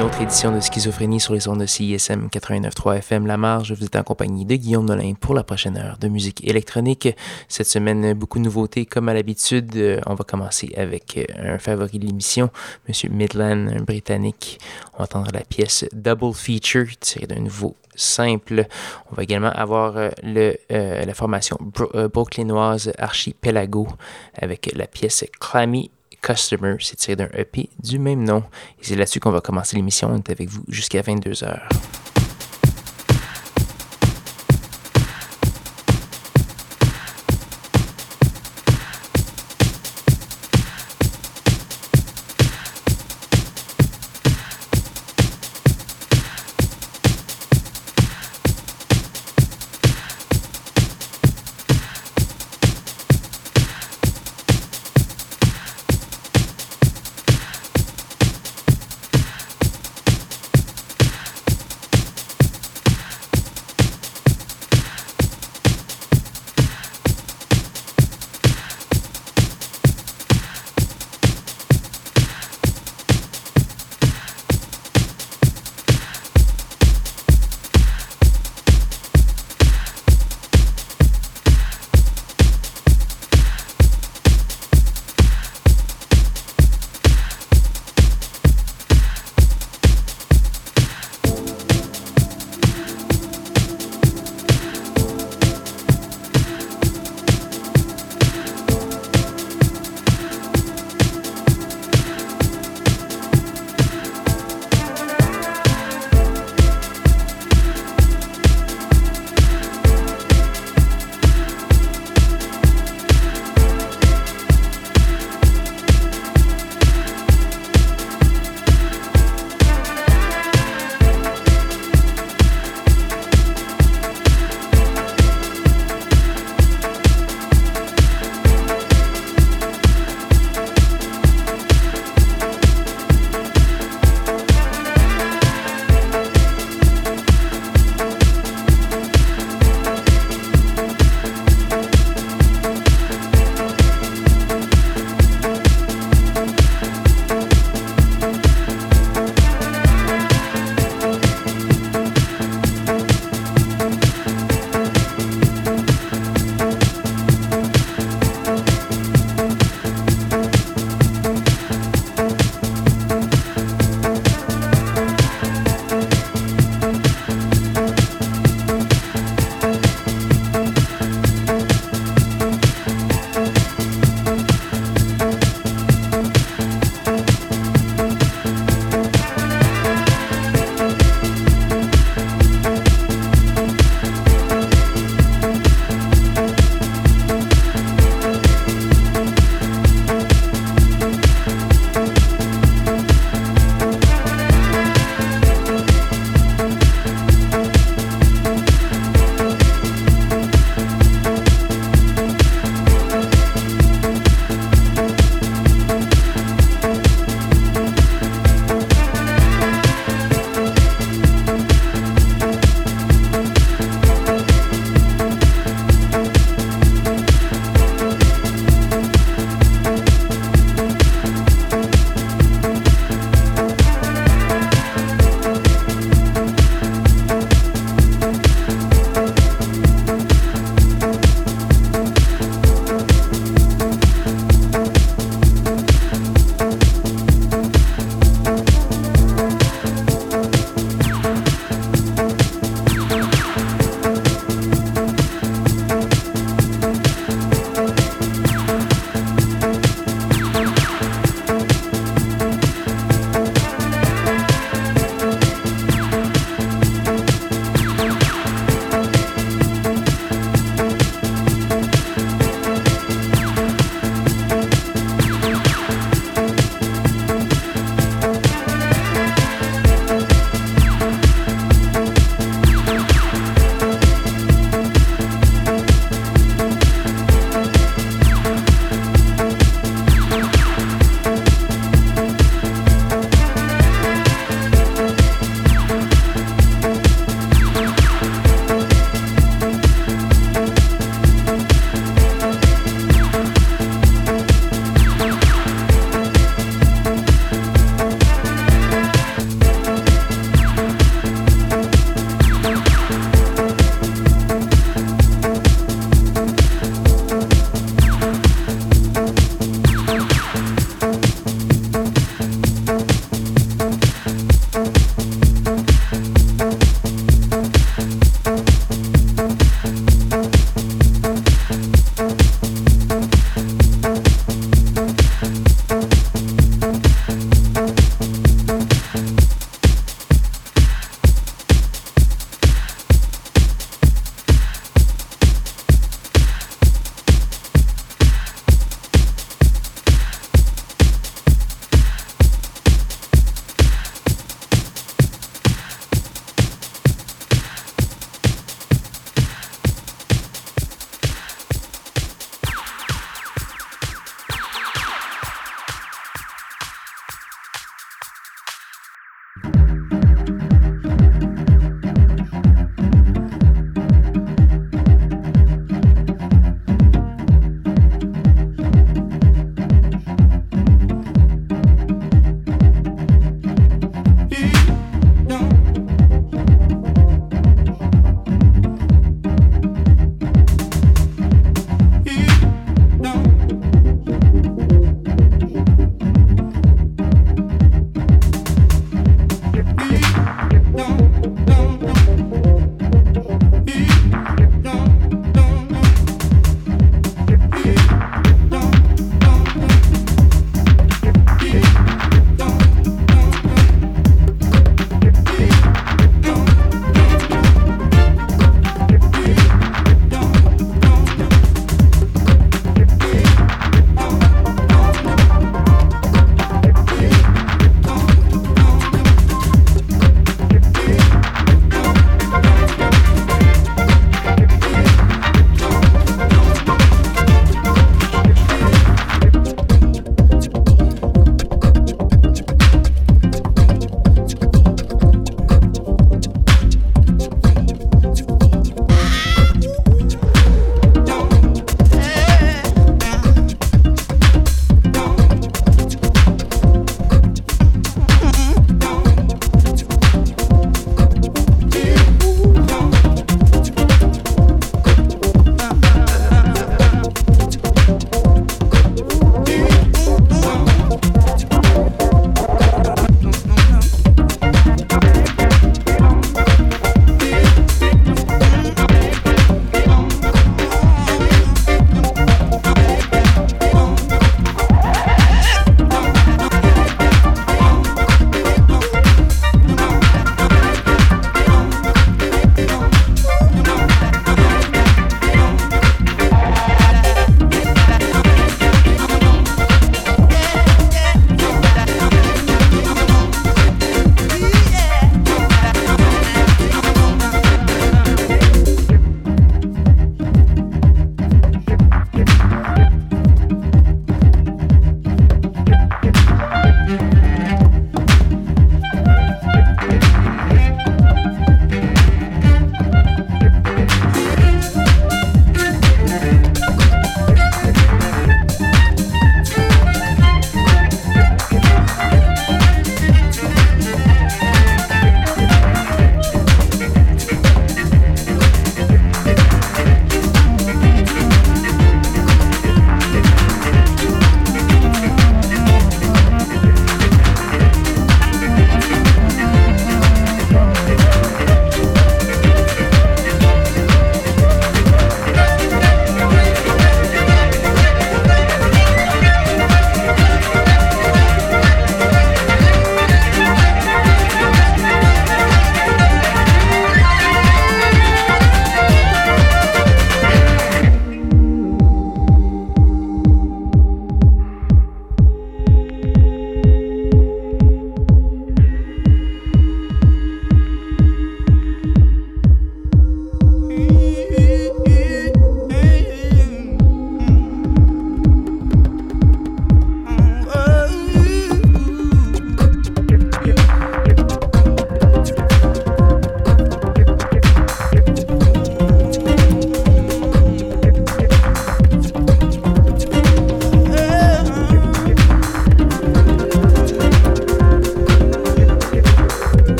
une autre édition de Schizophrénie sur les ondes de CISM 89.3 FM La Marge. Vous êtes en compagnie de Guillaume Nolin pour la prochaine heure de musique électronique. Cette semaine, beaucoup de nouveautés comme à l'habitude. On va commencer avec euh, un favori de l'émission, Monsieur Midland, un Britannique. On va entendre la pièce Double Feature tirée d'un nouveau simple. On va également avoir euh, euh, la formation brooklynoise Archipelago avec la pièce Clammy Customer. C'est tiré d'un EP du même nom. Et c'est là-dessus qu'on va commencer l'émission. On est avec vous jusqu'à 22h.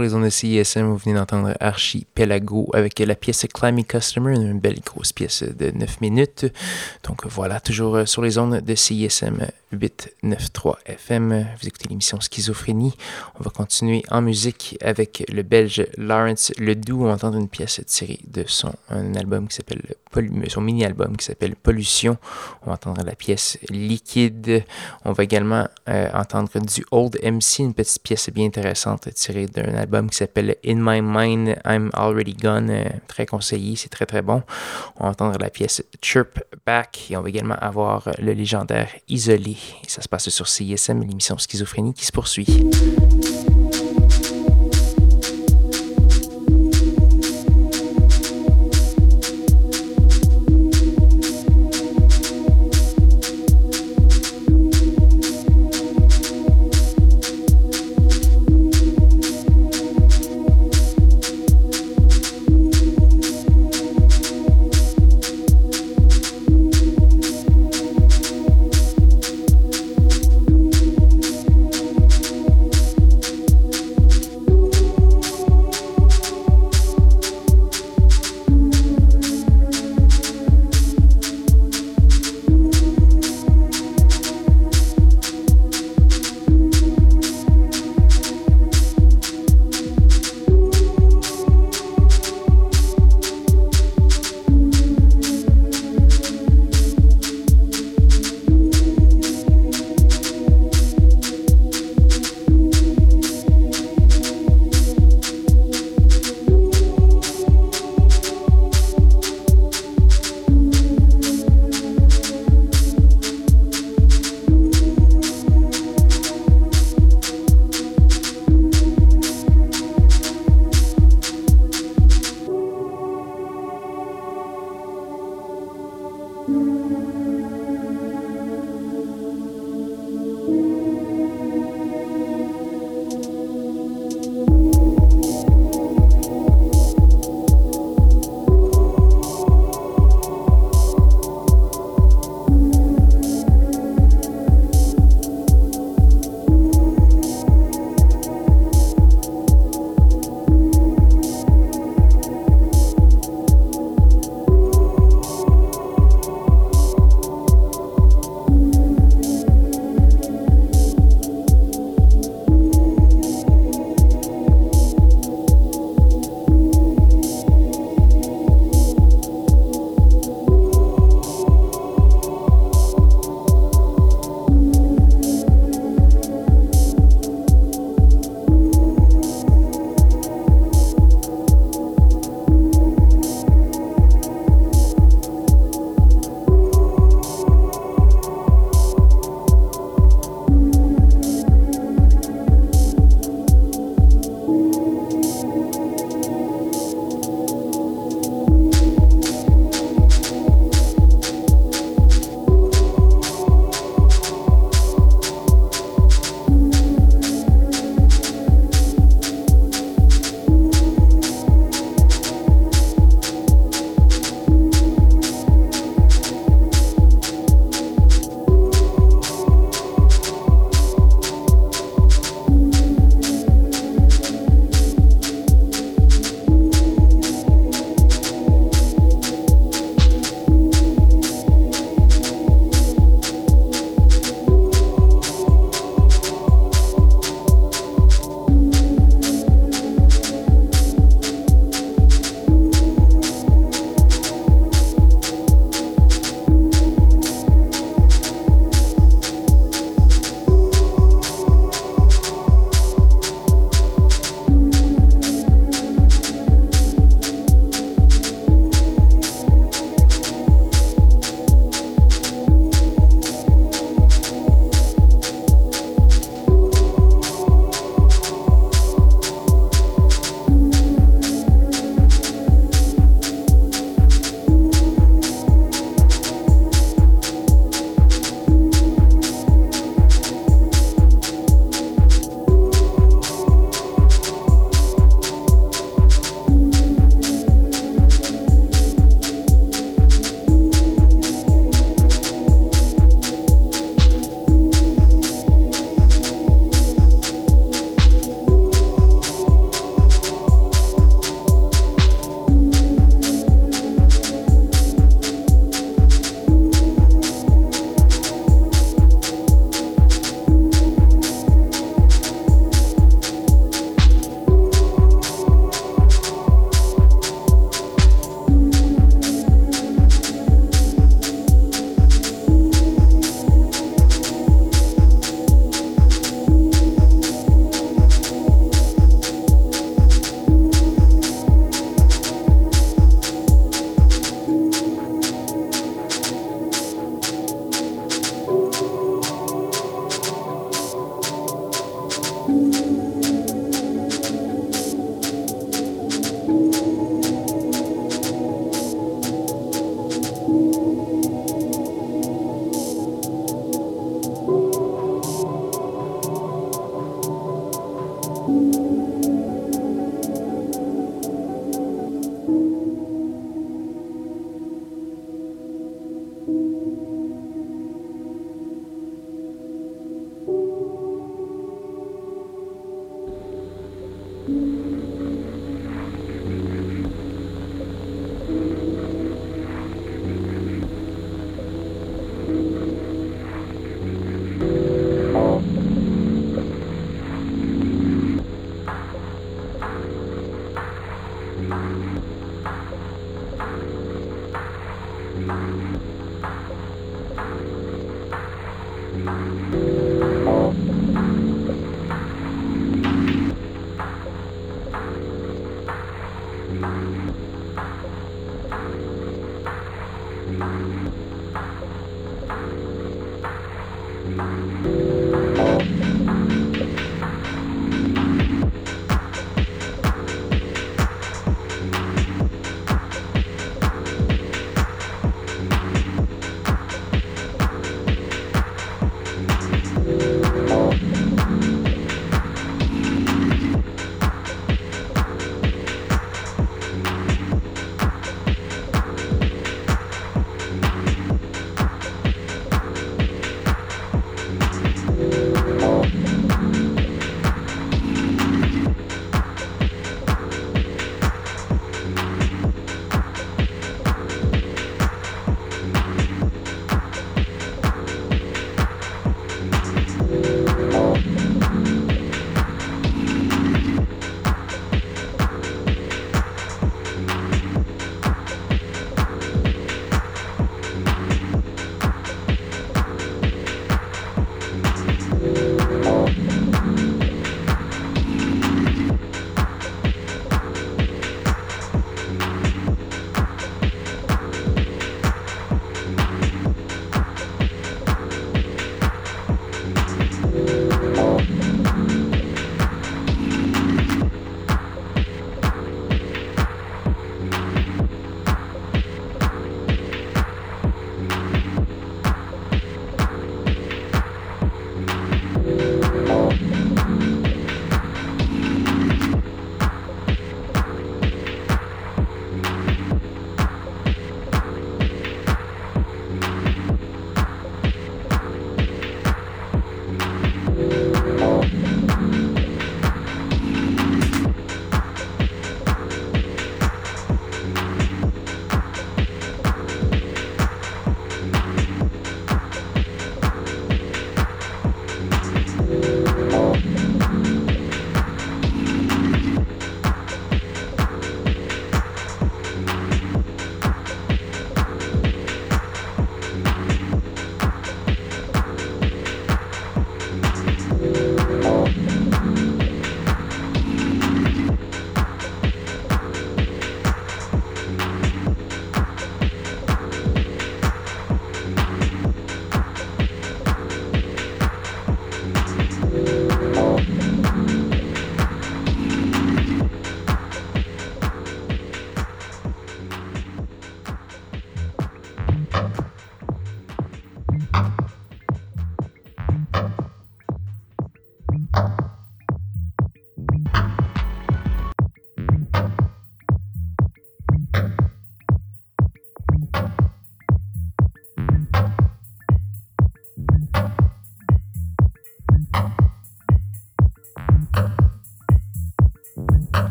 Sur les ondes de CISM, vous venez d'entendre Archipelago avec la pièce Climby Customer, une belle grosse pièce de 9 minutes. Donc voilà, toujours sur les ondes de CISM 893 FM. Vous écoutez l'émission Schizophrénie. On va continuer en musique avec le belge Lawrence Ledoux. On va entendre une pièce tirée de son un album qui s'appelle son mini-album qui s'appelle Pollution. On va entendre la pièce Liquide. On va également euh, entendre du Old MC, une petite pièce bien intéressante tirée d'un album qui s'appelle In My Mind, I'm Already Gone. Euh, très conseillé, c'est très très bon. On va entendre la pièce Chirp Back et on va également avoir le légendaire Isolé. Ça se passe sur CISM, l'émission Schizophrénie qui se poursuit.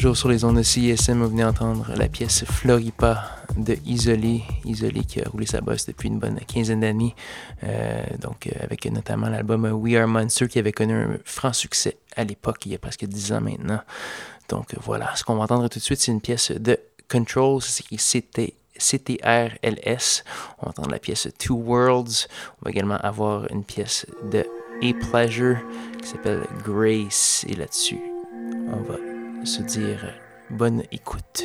Toujours sur les ondes de CISM, vous venez entendre la pièce Floripa de Isolé. Isolé qui a roulé sa bosse depuis une bonne quinzaine d'années. Euh, donc, euh, avec notamment l'album We Are Monster qui avait connu un franc succès à l'époque, il y a presque 10 ans maintenant. Donc, voilà. Ce qu'on va entendre tout de suite, c'est une pièce de Control. C'est écrit CTRLS. On va entendre la pièce Two Worlds. On va également avoir une pièce de A Pleasure qui s'appelle Grace. Et là-dessus, on va se dire bonne écoute.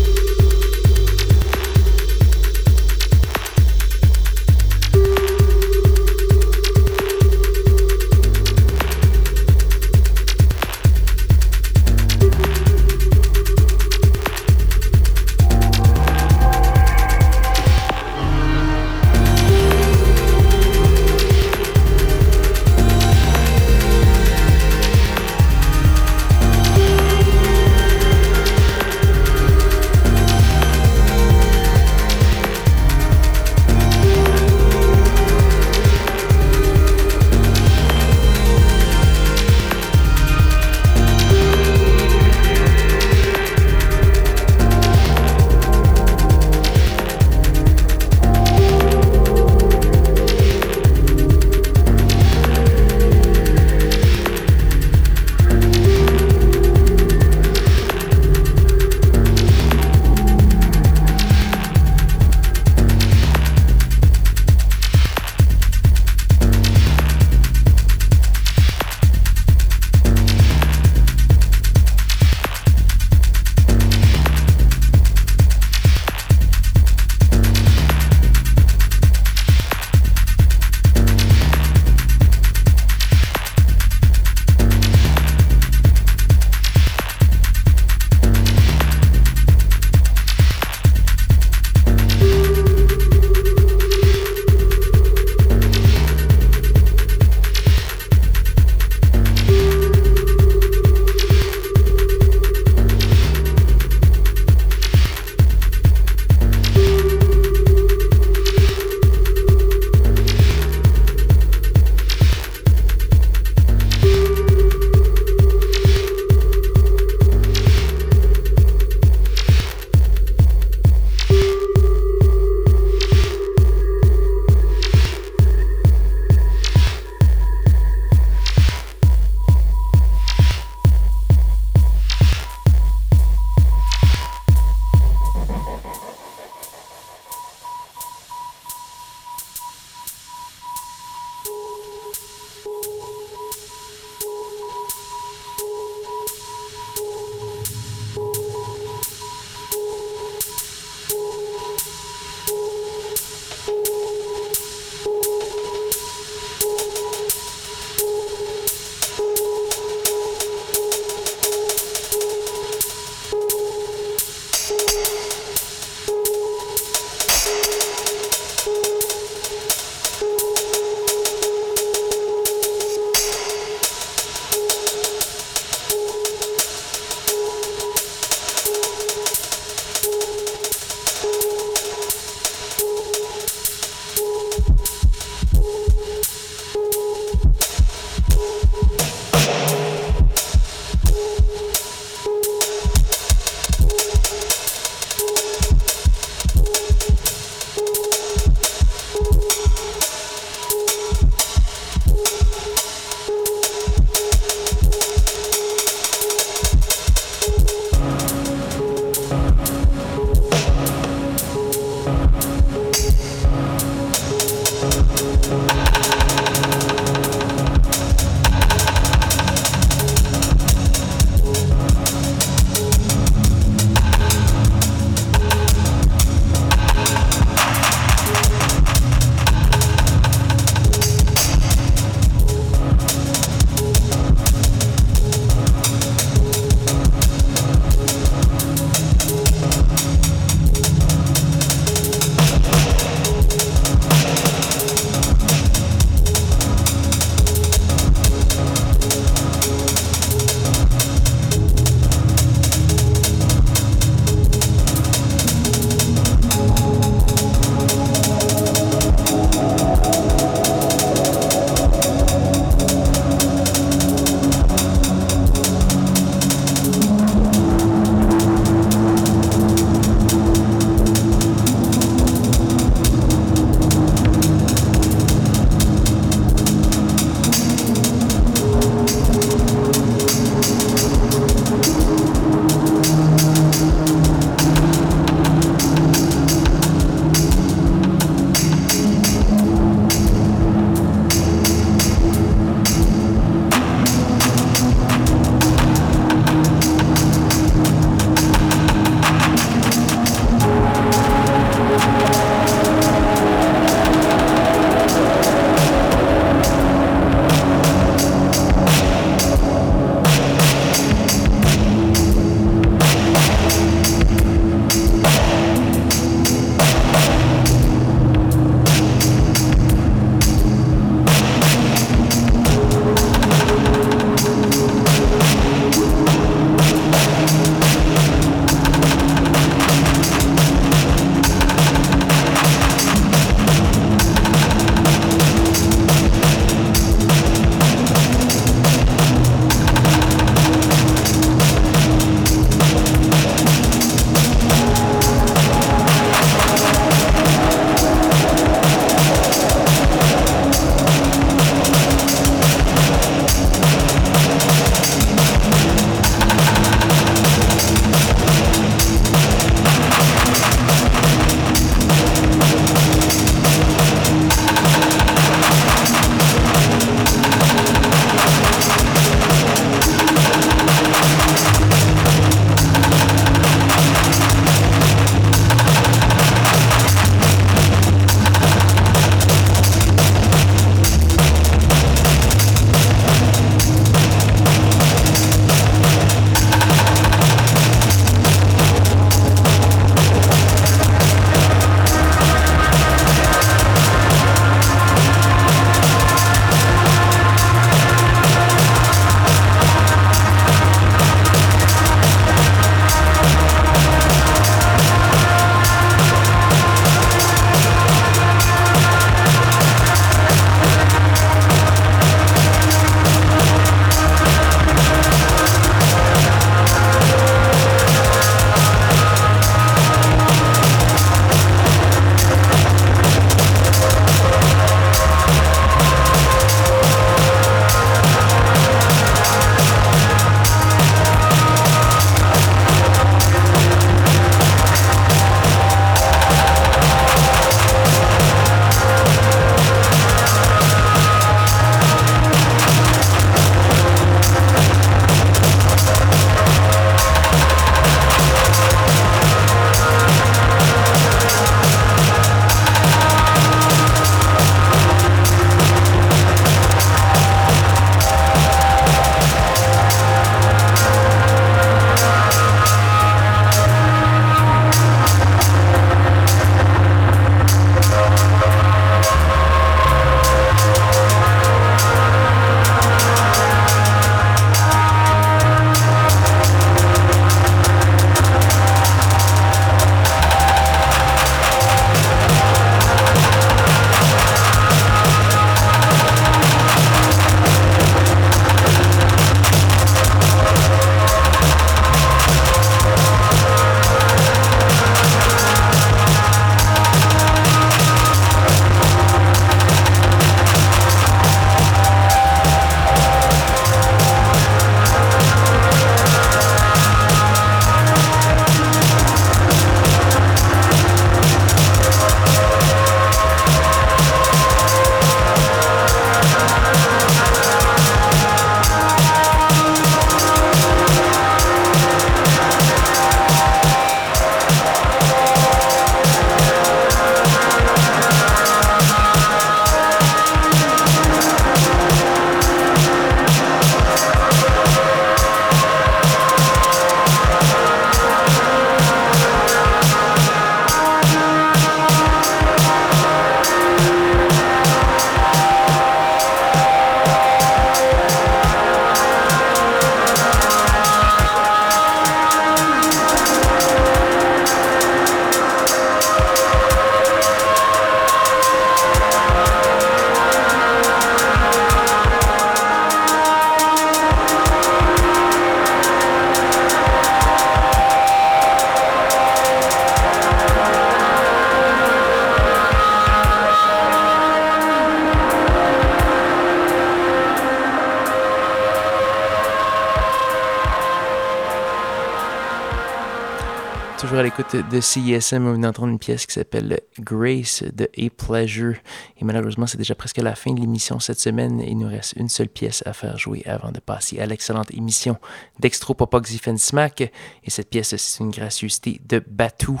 L'écoute de CISM, on vient d'entendre une pièce qui s'appelle Grace de A Pleasure. Et malheureusement, c'est déjà presque la fin de l'émission cette semaine. Il nous reste une seule pièce à faire jouer avant de passer à l'excellente émission d'Extro Popoxifen Smack. Et cette pièce, c'est une gracieuseté de Batou.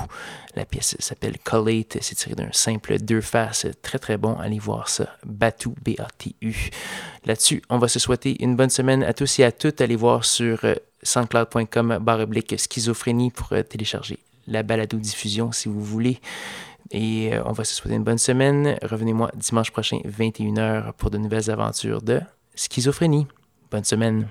La pièce s'appelle Collate. C'est tiré d'un simple deux faces. Très très bon. Allez voir ça. Batou, B-A-T-U. Là-dessus, on va se souhaiter une bonne semaine à tous et à toutes. Allez voir sur euh, soundcloud.com oblique schizophrénie pour euh, télécharger la balado diffusion si vous voulez. Et euh, on va se souhaiter une bonne semaine. Revenez-moi dimanche prochain, 21h, pour de nouvelles aventures de schizophrénie. Bonne semaine.